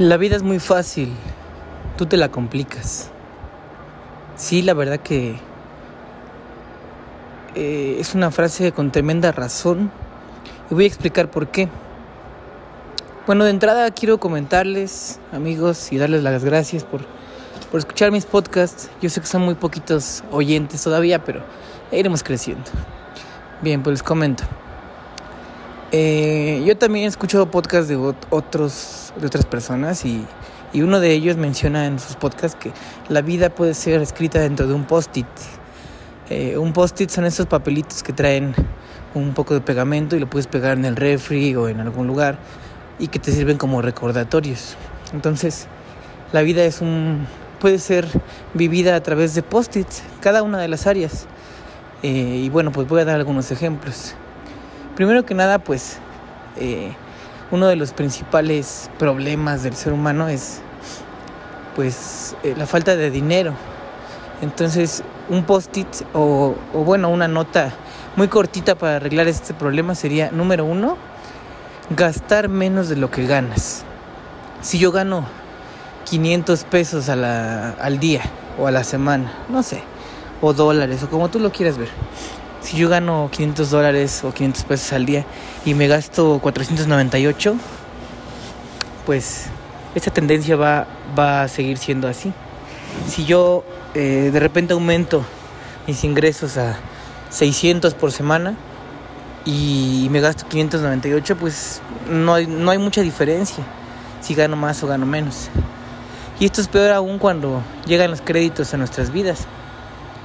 La vida es muy fácil, tú te la complicas. Sí, la verdad que eh, es una frase con tremenda razón y voy a explicar por qué. Bueno, de entrada quiero comentarles, amigos, y darles las gracias por, por escuchar mis podcasts. Yo sé que son muy poquitos oyentes todavía, pero iremos creciendo. Bien, pues les comento. Eh, yo también escucho podcasts de otros de otras personas y, y, uno de ellos menciona en sus podcasts que la vida puede ser escrita dentro de un post-it. Eh, un post-it son esos papelitos que traen un poco de pegamento y lo puedes pegar en el refri o en algún lugar y que te sirven como recordatorios. Entonces, la vida es un puede ser vivida a través de post-its, cada una de las áreas. Eh, y bueno, pues voy a dar algunos ejemplos. Primero que nada, pues eh, uno de los principales problemas del ser humano es pues eh, la falta de dinero. Entonces, un post-it o, bueno, una nota muy cortita para arreglar este problema sería, número uno, gastar menos de lo que ganas. Si yo gano 500 pesos al día o a la semana, no sé, o dólares, o como tú lo quieras ver si yo gano 500 dólares o 500 pesos al día y me gasto 498, pues esta tendencia va, va a seguir siendo así. Si yo eh, de repente aumento mis ingresos a 600 por semana y me gasto 598, pues no hay, no hay mucha diferencia si gano más o gano menos. Y esto es peor aún cuando llegan los créditos a nuestras vidas.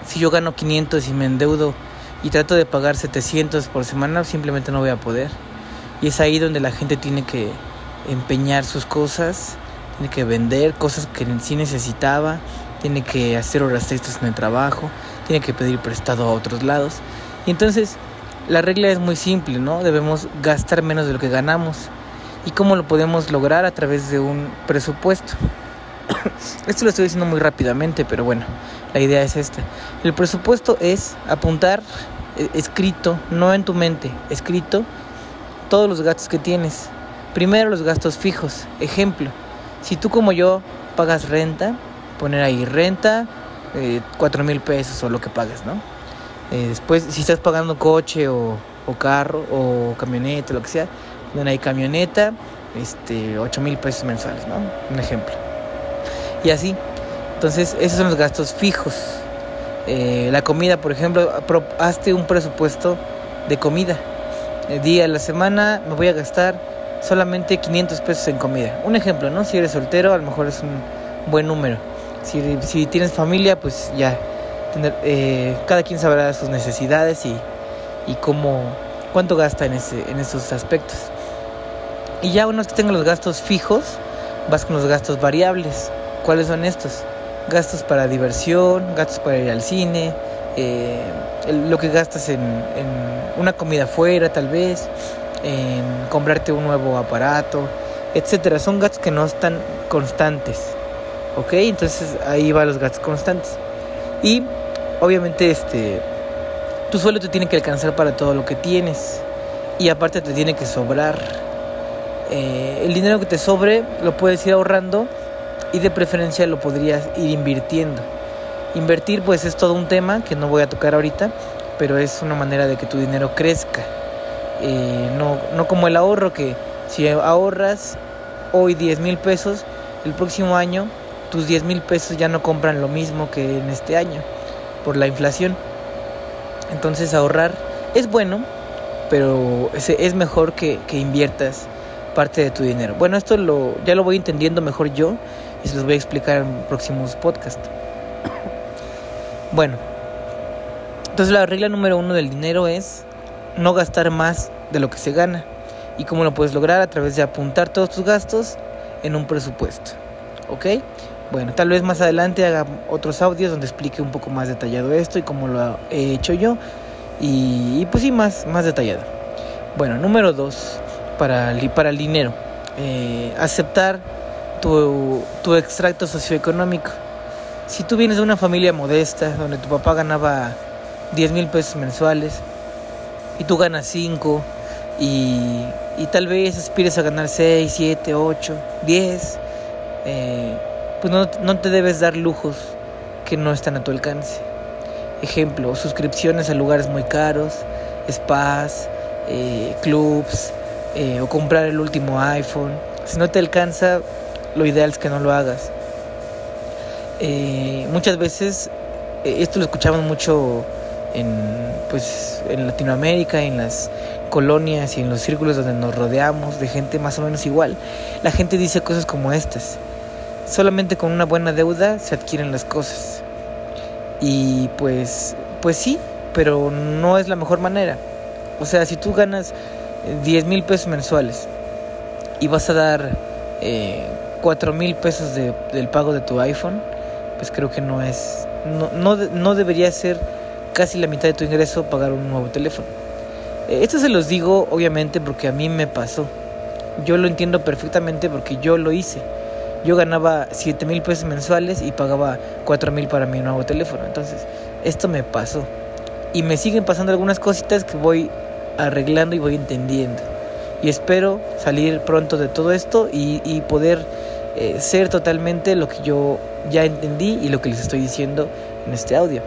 Si yo gano 500 y me endeudo y trato de pagar 700 por semana, simplemente no voy a poder. Y es ahí donde la gente tiene que empeñar sus cosas, tiene que vender cosas que sí necesitaba, tiene que hacer horas extras en el trabajo, tiene que pedir prestado a otros lados. Y entonces la regla es muy simple, ¿no? Debemos gastar menos de lo que ganamos. ¿Y cómo lo podemos lograr? A través de un presupuesto. Esto lo estoy diciendo muy rápidamente, pero bueno, la idea es esta. El presupuesto es apuntar eh, escrito, no en tu mente, escrito todos los gastos que tienes. Primero los gastos fijos. Ejemplo, si tú como yo pagas renta, poner ahí renta, eh, cuatro mil pesos o lo que pagues, ¿no? Eh, después, si estás pagando coche o, o, carro o camioneta, lo que sea, poner ahí camioneta, este, 8 mil pesos mensuales, ¿no? Un ejemplo. Y así, entonces, esos son los gastos fijos. Eh, la comida, por ejemplo, hazte un presupuesto de comida. El día de la semana me voy a gastar solamente 500 pesos en comida. Un ejemplo, ¿no? Si eres soltero, a lo mejor es un buen número. Si, si tienes familia, pues ya. Eh, cada quien sabrá sus necesidades y, y cómo, cuánto gasta en, ese, en esos aspectos. Y ya una vez que tengas los gastos fijos, vas con los gastos variables. ¿Cuáles son estos? Gastos para diversión, gastos para ir al cine, eh, lo que gastas en, una comida fuera tal vez, en comprarte un nuevo aparato, etcétera. Son gastos que no están constantes, ¿ok? Entonces ahí van los gastos constantes. Y obviamente este, tu sueldo te tiene que alcanzar para todo lo que tienes y aparte te tiene que sobrar. Eh, el dinero que te sobre lo puedes ir ahorrando y de preferencia lo podrías ir invirtiendo. Invertir pues es todo un tema que no voy a tocar ahorita, pero es una manera de que tu dinero crezca. Eh, no, no como el ahorro que si ahorras hoy 10 mil pesos, el próximo año tus 10 mil pesos ya no compran lo mismo que en este año por la inflación. Entonces ahorrar es bueno, pero es, mejor que, que inviertas parte de tu dinero. Bueno, esto lo, ya lo voy entendiendo mejor yo y se los voy a explicar en próximos podcasts. Bueno, entonces la regla número uno del dinero es no gastar más de lo que se gana. ¿Y cómo lo puedes lograr? A través de apuntar todos tus gastos en un presupuesto. ¿Ok? Bueno, tal vez más adelante haga otros audios donde explique un poco más detallado esto y cómo lo he hecho yo. Y, pues sí, más, más detallado. Bueno, número dos, para, para el dinero. Eh, aceptar tu, tu extracto socioeconómico. Si tú vienes de una familia modesta, donde tu papá ganaba 10 mil pesos mensuales y tú ganas 5 y, y, tal vez aspires a ganar 6, 7, 8, 10, eh, pues no, no te debes dar lujos que no están a tu alcance. Ejemplo, suscripciones a lugares muy caros, spas, eh, clubs, eh, o comprar el último iPhone. Si no te alcanza, lo ideal es que no lo hagas. Eh, muchas veces, esto lo escuchamos mucho en, pues, en Latinoamérica, en las colonias y en los círculos donde nos rodeamos de gente más o menos igual. La gente dice cosas como estas. Solamente con una buena deuda se adquieren las cosas. Y pues, pues sí, pero no es la mejor manera. O sea, si tú ganas 10 mil pesos mensuales y vas a dar eh, 4 mil pesos de, del pago de tu iPhone, pues creo que no es, no, no, no debería ser casi la mitad de tu ingreso pagar un nuevo teléfono. Eh, esto se los digo obviamente porque a mí me pasó. Yo lo entiendo perfectamente porque yo lo hice yo ganaba 7 mil pesos mensuales y pagaba 4 mil para mi nuevo teléfono. Entonces, esto me pasó. Y me siguen pasando algunas cositas que voy arreglando y voy entendiendo. Y espero salir pronto de todo esto y, poder eh, ser totalmente lo que yo ya entendí y lo que les estoy diciendo en este audio.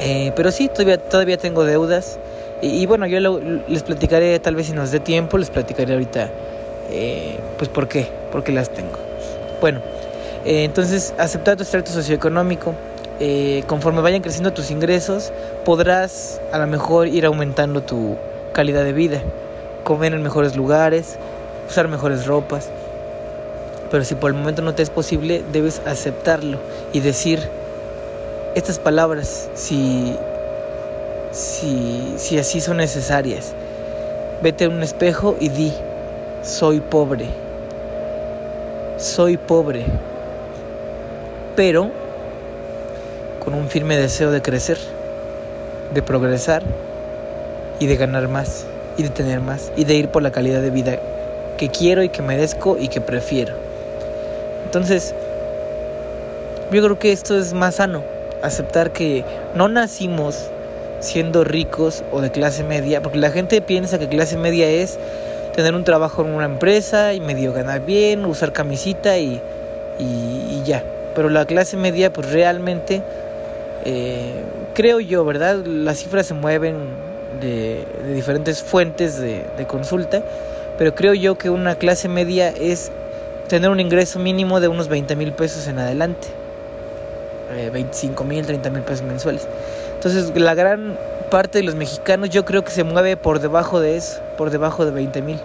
Eh, pero sí, todavía, todavía tengo deudas. Y, bueno, yo les platicaré, tal vez si nos dé tiempo, les platicaré ahorita, eh, pues por qué, porque las tengo. Bueno, entonces aceptar tu estrato socioeconómico. Conforme vayan creciendo tus ingresos, podrás a lo mejor ir aumentando tu calidad de vida, comer en mejores lugares, usar mejores ropas. Pero si por el momento no te es posible, debes aceptarlo y decir estas palabras si, si, si así son necesarias. Vete a un espejo y di, soy pobre soy pobre, pero con un firme deseo de crecer, de progresar y de ganar más y de tener más y de ir por la calidad de vida que quiero y que merezco y que prefiero. Entonces, yo creo que esto es más sano, aceptar que no nacimos siendo ricos o de clase media, porque la gente piensa que clase media es tener un trabajo en una empresa y medio ganar bien, usar camisita y, y, ya. Pero la clase media, pues realmente, eh, creo yo, ¿verdad? Las cifras se mueven de, diferentes fuentes de, consulta, pero creo yo que una clase media es tener un ingreso mínimo de unos 20 mil pesos en adelante. 25 eh, mil, 30 mil pesos mensuales. Entonces, la gran parte de los mexicanos yo creo que se mueve por debajo de eso, por debajo de 20 mil.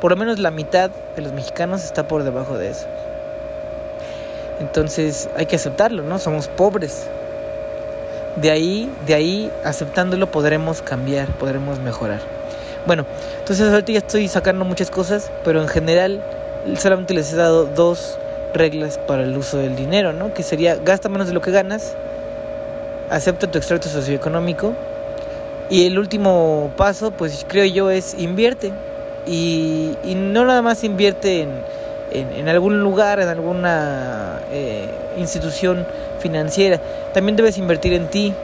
Por lo menos la mitad de los mexicanos está por debajo de eso. Entonces hay que aceptarlo, ¿no? Somos pobres. De ahí, de ahí, aceptándolo podremos cambiar, podremos mejorar. Bueno, entonces ahorita ya estoy sacando muchas cosas, pero en general solamente les he dado dos reglas para el uso del dinero, ¿no? Que sería gasta menos de lo que ganas, acepta tu extracto socioeconómico y el último paso, pues creo yo, es invierte. Y, y no nada más invierte en, en, algún lugar, en alguna eh, institución financiera. También debes invertir en ti.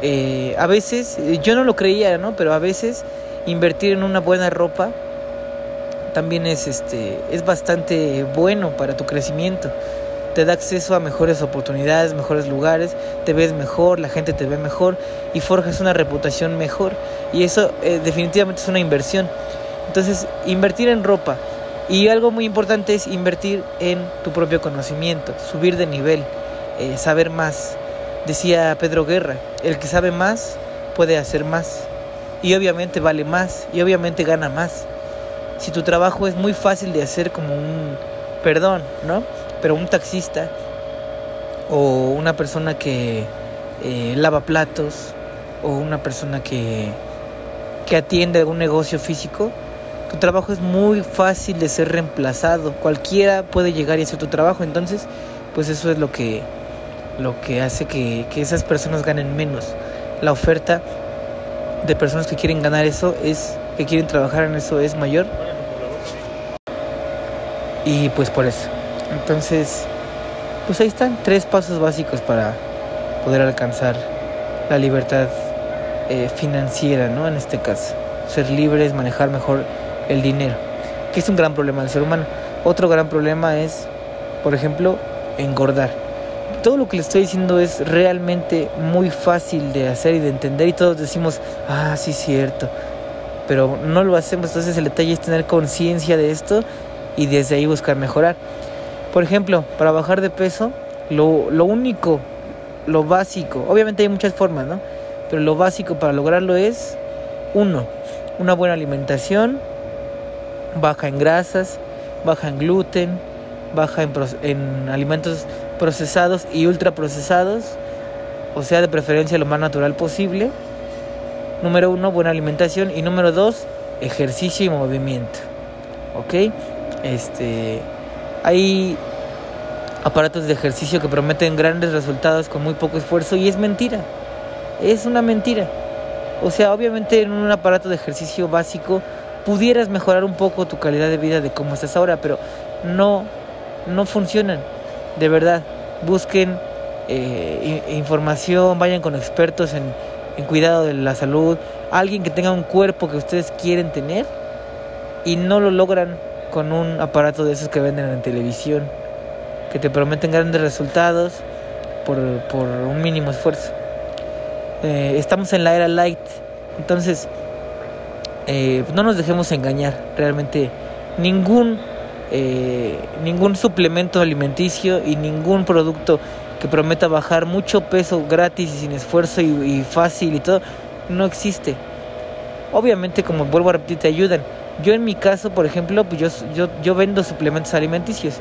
Eh, a veces, yo no lo creía, ¿no? Pero a veces invertir en una buena ropa también es, este, es bastante bueno para tu crecimiento te da acceso a mejores oportunidades, mejores lugares, te ves mejor, la gente te ve mejor y forjas una reputación mejor. Y eso eh, definitivamente es una inversión. Entonces, invertir en ropa. Y algo muy importante es invertir en tu propio conocimiento, subir de nivel, eh, saber más. Decía Pedro Guerra, el que sabe más puede hacer más. Y obviamente vale más y obviamente gana más. Si tu trabajo es muy fácil de hacer como un perdón, ¿no? pero un taxista o una persona que eh, lava platos o una persona que, que atiende algún negocio físico, tu trabajo es muy fácil de ser reemplazado. Cualquiera puede llegar y hacer tu trabajo. Entonces, pues eso es lo que, lo que hace que, que esas personas ganen menos. La oferta de personas que quieren ganar eso es, que quieren trabajar en eso es mayor. Y pues por eso. Entonces, pues ahí están tres pasos básicos para poder alcanzar la libertad eh, financiera, ¿no? En este caso, ser libres, manejar mejor el dinero, que es un gran problema del ser humano. Otro gran problema es por ejemplo, engordar. Todo lo que le estoy diciendo es realmente muy fácil de hacer y de entender y todos decimos, ah, sí, cierto, pero no lo hacemos, entonces el detalle es tener conciencia de esto y desde ahí buscar mejorar. Por ejemplo, para bajar de peso, lo, lo único, lo básico, obviamente hay muchas formas, ¿no? Pero lo básico para lograrlo es, uno, una buena alimentación, baja en grasas, baja en gluten, baja en, en alimentos procesados y ultraprocesados, o sea, de preferencia lo más natural posible. Número uno, buena alimentación. Y número dos, ejercicio y movimiento. ¿Ok? Este, hay aparatos de ejercicio que prometen grandes resultados con muy poco esfuerzo y es mentira. Es una mentira. O sea, obviamente en un aparato de ejercicio básico pudieras mejorar un poco tu calidad de vida de cómo estás ahora, pero no, no funcionan. De verdad, busquen eh, información, vayan con expertos en, en cuidado de la salud, alguien que tenga un cuerpo que ustedes quieren tener y no lo logran con un aparato de esos que venden en televisión, que te prometen grandes resultados por, por un mínimo esfuerzo. Eh, estamos en la era light, entonces eh, no nos dejemos engañar, realmente ningún, eh, ningún suplemento alimenticio y ningún producto que prometa bajar mucho peso gratis y sin esfuerzo y, fácil y todo, no existe. Obviamente, como vuelvo a repetir, te ayudan. Yo en mi caso, por ejemplo, pues yo, yo, yo vendo suplementos alimenticios.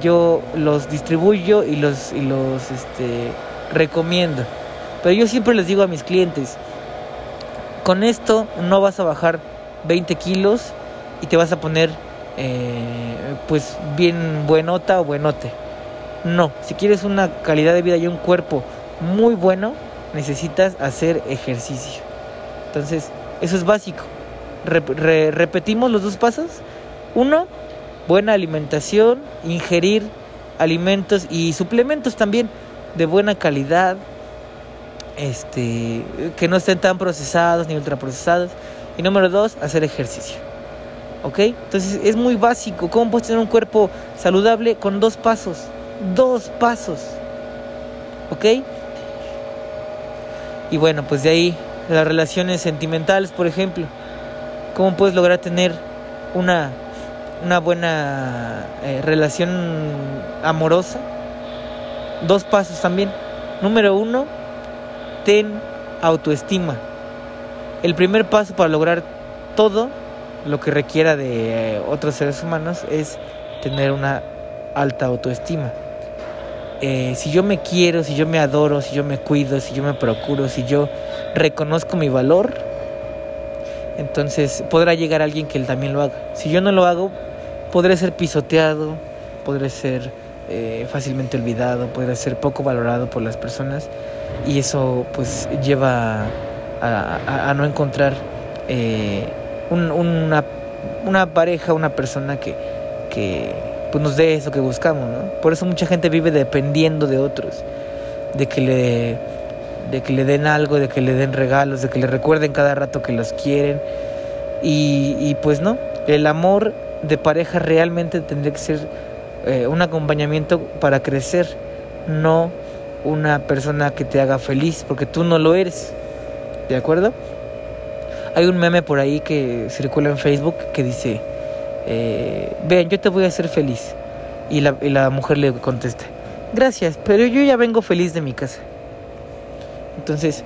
Yo los distribuyo y los, y los este, recomiendo. Pero yo siempre les digo a mis clientes, con esto no vas a bajar 20 kilos y te vas a poner eh, pues bien buenota o buenote. No, si quieres una calidad de vida y un cuerpo muy bueno, necesitas hacer ejercicio. Entonces, eso es básico. Repetimos los dos pasos. Uno, buena alimentación, ingerir alimentos y suplementos también de buena calidad, este, que no estén tan procesados ni ultraprocesados. Y número dos, hacer ejercicio. ¿Ok? Entonces es muy básico. ¿Cómo puedes tener un cuerpo saludable con dos pasos? Dos pasos. ¿Ok? Y bueno, pues de ahí las relaciones sentimentales, por ejemplo. ¿Cómo puedes lograr tener una, una buena eh, relación amorosa? Dos pasos también. Número uno, ten autoestima. El primer paso para lograr todo lo que requiera de eh, otros seres humanos es tener una alta autoestima. Eh, si yo me quiero, si yo me adoro, si yo me cuido, si yo me procuro, si yo reconozco mi valor, entonces podrá llegar alguien que él también lo haga. Si yo no lo hago, podré ser pisoteado, podré ser eh, fácilmente olvidado, podré ser poco valorado por las personas y eso pues lleva a, no encontrar eh, una, pareja, una persona que, que pues nos dé eso que buscamos, ¿no? Por eso mucha gente vive dependiendo de otros, de que le de que le den algo, de que le den regalos, de que le recuerden cada rato que los quieren. Y, pues no, el amor de pareja realmente tendría que ser eh, un acompañamiento para crecer, no una persona que te haga feliz, porque tú no lo eres. ¿De acuerdo? Hay un meme por ahí que circula en Facebook que dice, eh, vean, yo te voy a hacer feliz. Y la, y la mujer le contesta, gracias, pero yo ya vengo feliz de mi casa. Entonces,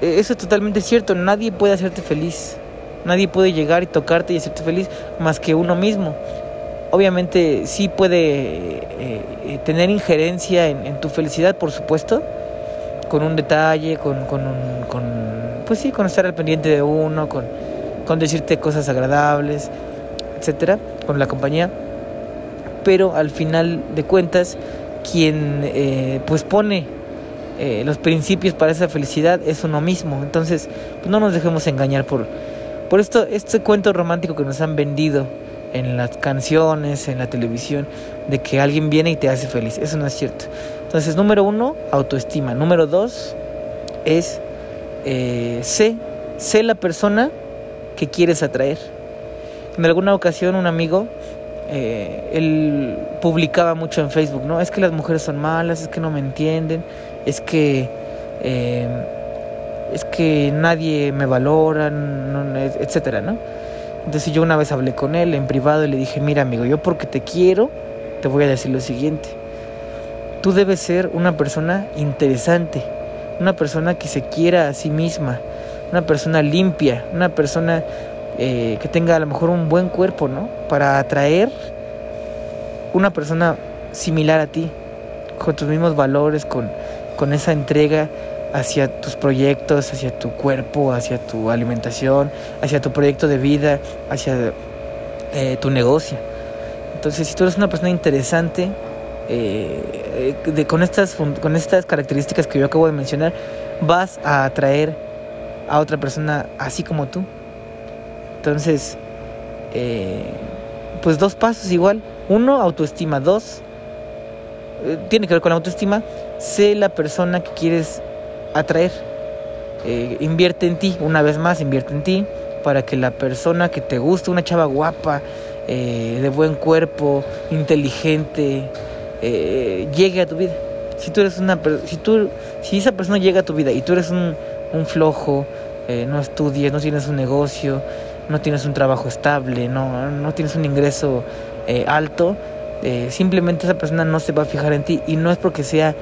e, eso es totalmente cierto, nadie puede hacerte feliz. Nadie puede llegar y tocarte y hacerte feliz más que uno mismo obviamente sí puede eh, eh, tener injerencia en, tu felicidad, por supuesto, con un detalle, con, con, un, con, pues sí, con estar al pendiente de uno, con, con decirte cosas agradables, etcétera, con la compañía. Pero al final de cuentas, quien eh, pues pone los principios para esa felicidad es uno mismo. Entonces, pues no nos dejemos engañar por, por esto, este cuento romántico que nos han vendido en las canciones, en la televisión, de que alguien viene y te hace feliz. Eso no es cierto. Entonces, número uno, autoestima. Número dos, es eh, sé, sé la persona que quieres atraer. En alguna ocasión un amigo eh, él publicaba mucho en Facebook, ¿no? Es que las mujeres son malas, es que no me entienden, es que eh, es que nadie me valora, no, etcétera, ¿no? Entonces yo una vez hablé con él en privado y le dije, mira amigo, yo porque te quiero, te voy a decir lo siguiente. Tú debes ser una persona interesante, una persona que se quiera a sí misma, una persona limpia, una persona eh, que tenga a lo mejor un buen cuerpo, ¿no? Para atraer una persona similar a ti, con tus mismos valores, con, con esa entrega hacia tus proyectos, hacia tu cuerpo, hacia tu alimentación, hacia tu proyecto de vida, hacia eh, tu negocio. Entonces, si tú eres una persona interesante, eh, con, estas, con estas características que yo acabo de mencionar, vas a atraer a otra persona así como tú. Entonces, eh, pues dos pasos igual. Uno, autoestima. Dos, tiene que ver con la autoestima. Sé la persona que quieres atraer. Eh, invierte en ti, una vez más, invierte en ti para que la persona que te gusta, una chava guapa, eh, de buen cuerpo, inteligente, eh, llegue a tu vida. Si tú eres una si tú si esa persona llega a tu vida y tú eres un, un flojo, no estudias, no tienes un negocio, no tienes un trabajo estable, no, no tienes un ingreso alto, simplemente esa persona no se va a fijar en ti y no es porque sea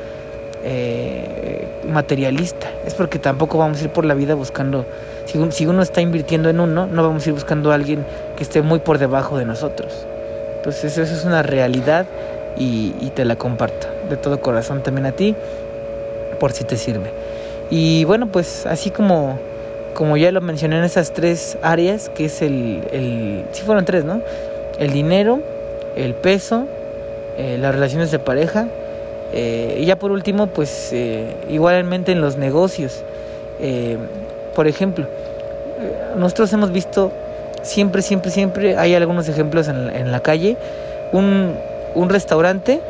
eh, materialista. Es porque tampoco vamos a ir por la vida buscando, si, uno está invirtiendo en uno, no vamos a ir buscando a alguien que esté muy por debajo de nosotros. Entonces eso es una realidad y, te la comparto de todo corazón también a ti, por si te sirve. Y bueno, pues así como, como ya lo mencioné en esas tres áreas, que es el, el fueron tres, ¿no? El dinero, el peso, eh, las relaciones de pareja eh, y ya por último, pues eh, igualmente en los negocios. Eh, por ejemplo, nosotros hemos visto siempre, siempre, siempre, hay algunos ejemplos en, la calle, un, un, restaurante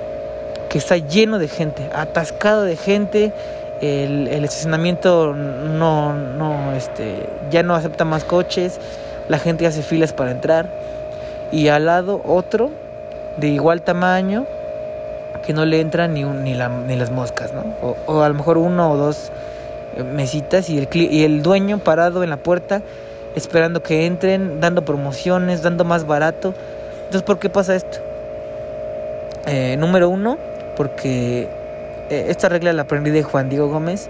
que está lleno de gente, atascado de gente, el, el estacionamiento no, no, este, ya no acepta más coches, la gente hace filas para entrar, y al lado otro de igual tamaño, que no le entran ni, la, ni las moscas, ¿no? O, a lo mejor uno o dos eh, mesitas y el, y el dueño parado en la puerta esperando que entren, dando promociones, dando más barato. Entonces, ¿por qué pasa esto? Eh, número uno, porque eh, esta regla la aprendí de Juan Diego Gómez,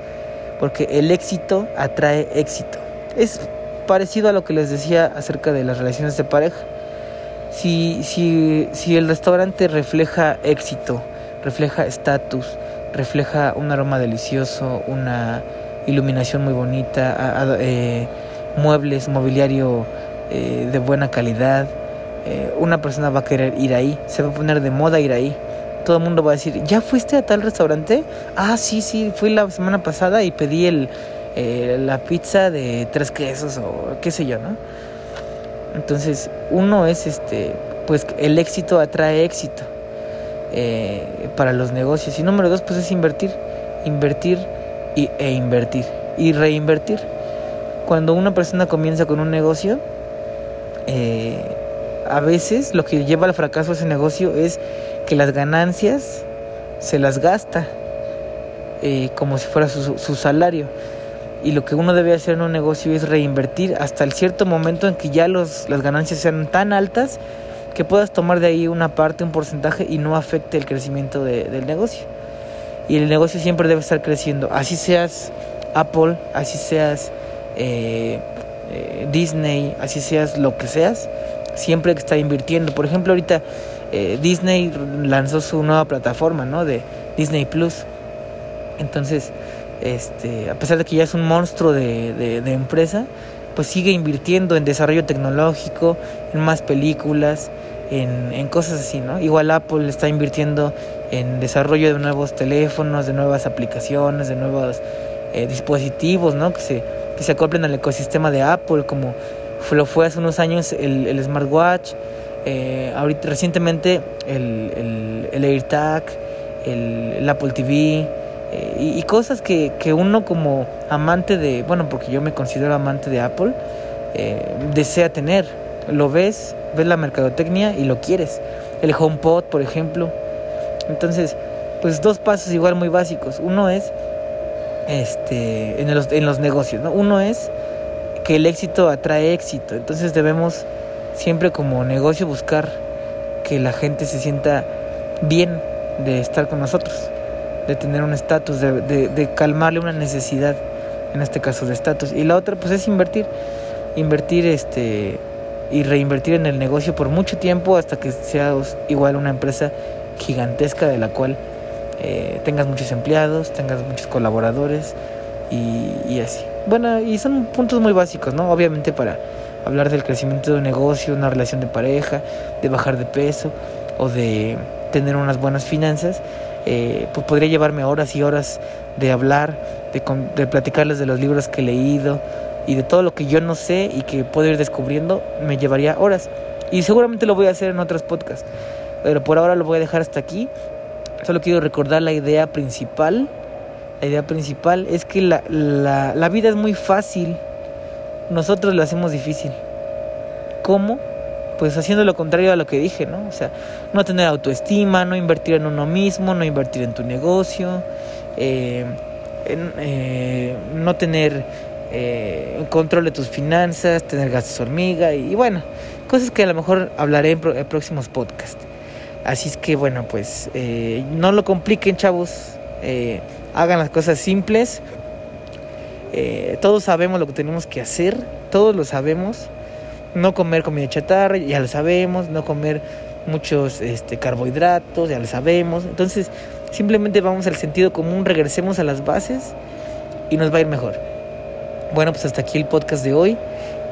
porque el éxito atrae éxito. Es parecido a lo que les decía acerca de las relaciones de pareja. Si, si, si el restaurante refleja éxito, refleja estatus, refleja un aroma delicioso, una iluminación muy bonita, eh, muebles, mobiliario eh, de buena calidad. Eh, una persona va a querer ir ahí, se va a poner de moda ir ahí. Todo el mundo va a decir, ¿ya fuiste a tal restaurante? Ah, sí, sí, fui la semana pasada y pedí el, la pizza de tres quesos o qué sé yo, ¿no? Entonces, uno es este, pues el éxito atrae éxito. Eh, para los negocios. Y número dos, pues es invertir, invertir y, e invertir y reinvertir. Cuando una persona comienza con un negocio, eh, a veces lo que lleva al fracaso ese negocio es que las ganancias se las gasta eh, como si fuera su, su, salario. Y lo que uno debe hacer en un negocio es reinvertir hasta el cierto momento en que ya los, las ganancias sean tan altas que puedas tomar de ahí una parte, un porcentaje y no afecte el crecimiento del negocio. Y el negocio siempre debe estar creciendo, así seas Apple, así seas eh, eh, Disney, así seas lo que seas, siempre que está invirtiendo. Por ejemplo, ahorita eh, Disney lanzó su nueva plataforma, ¿no? De Disney Plus. Entonces, este, a pesar de que ya es un monstruo de, de empresa, pues sigue invirtiendo en desarrollo tecnológico, en más películas, en, cosas así, ¿no? Igual Apple está invirtiendo en desarrollo de nuevos teléfonos, de nuevas aplicaciones, de nuevos eh, dispositivos, ¿no? Que se, que se acoplen al ecosistema de Apple, como lo fue hace unos años el, el smartwatch, eh, ahorita recientemente el, el, AirTag, el, Apple TV, eh, y, cosas que, que, uno como amante de, bueno, porque yo me considero amante de Apple, desea tener. Lo ves ves la mercadotecnia y lo quieres. El HomePod, por ejemplo. Entonces, pues dos pasos igual muy básicos. Uno es este en los, en los negocios, ¿no? Uno es que el éxito atrae éxito. Entonces debemos siempre como negocio buscar que la gente se sienta bien de estar con nosotros, de tener un estatus, de, de, calmarle una necesidad, en este caso de estatus. Y la otra pues es invertir, invertir este y reinvertir en el negocio por mucho tiempo hasta que sea igual una empresa gigantesca de la cual eh, tengas muchos empleados, tengas muchos colaboradores y, así. Bueno, y son puntos muy básicos, ¿no? Obviamente para hablar del crecimiento de un negocio, una relación de pareja, de bajar de peso o de tener unas buenas finanzas, eh, pues podría llevarme horas y horas de hablar, de, de platicarles de los libros que he leído, y de todo lo que yo no sé y que puedo ir descubriendo, me llevaría horas. Y seguramente lo voy a hacer en otros podcasts. Pero por ahora lo voy a dejar hasta aquí. Solo quiero recordar la idea principal. La idea principal es que la, la, la vida es muy fácil. Nosotros la hacemos difícil. ¿Cómo? Pues haciendo lo contrario a lo que dije, ¿no? O sea, no tener autoestima, no invertir en uno mismo, no invertir en tu negocio, eh, en, eh, no tener eh, control de tus finanzas, tener gastos hormiga y, y, bueno, cosas que a lo mejor hablaré en, pro, en próximos podcasts. Así es que bueno, pues eh, no lo compliquen chavos, eh, hagan las cosas simples. Eh, todos sabemos lo que tenemos que hacer, todos lo sabemos. No comer comida chatarra, ya lo sabemos, no comer muchos este, carbohidratos, ya lo sabemos. Entonces, simplemente vamos al sentido común, regresemos a las bases y nos va a ir mejor. Bueno, pues hasta aquí el podcast de hoy.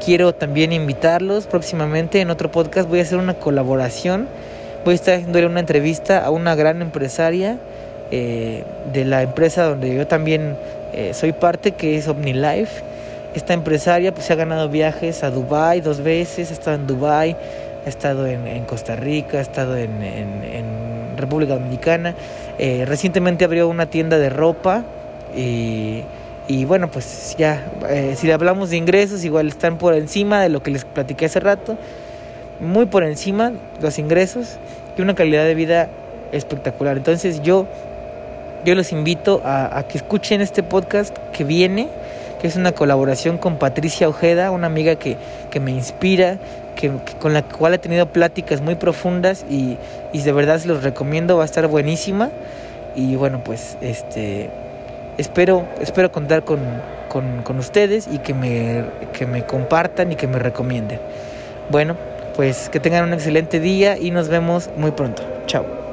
Quiero también invitarlos próximamente en otro podcast. Voy a hacer una colaboración. Voy a estar haciéndole una entrevista a una gran empresaria eh, de la empresa donde yo también eh, soy parte, que es OmniLife. Esta empresaria pues se ha ganado viajes a Dubai dos veces, ha estado en Dubai, ha estado en, Costa Rica, ha estado en, República Dominicana. Eh, recientemente abrió una tienda de ropa y y bueno, pues ya, eh, si hablamos de ingresos, igual están por encima de lo que les platiqué hace rato. Muy por encima los ingresos y una calidad de vida espectacular. Entonces yo, yo los invito a que escuchen este podcast que viene, que es una colaboración con Patricia Ojeda, una amiga que, que me inspira, que, con la cual he tenido pláticas muy profundas y, y de verdad se los recomiendo, va a estar buenísima. Y bueno, pues este espero, espero contar con, con, con ustedes y que me, que me compartan y que me recomienden. Bueno, pues que tengan un excelente día y nos vemos muy pronto. Chao.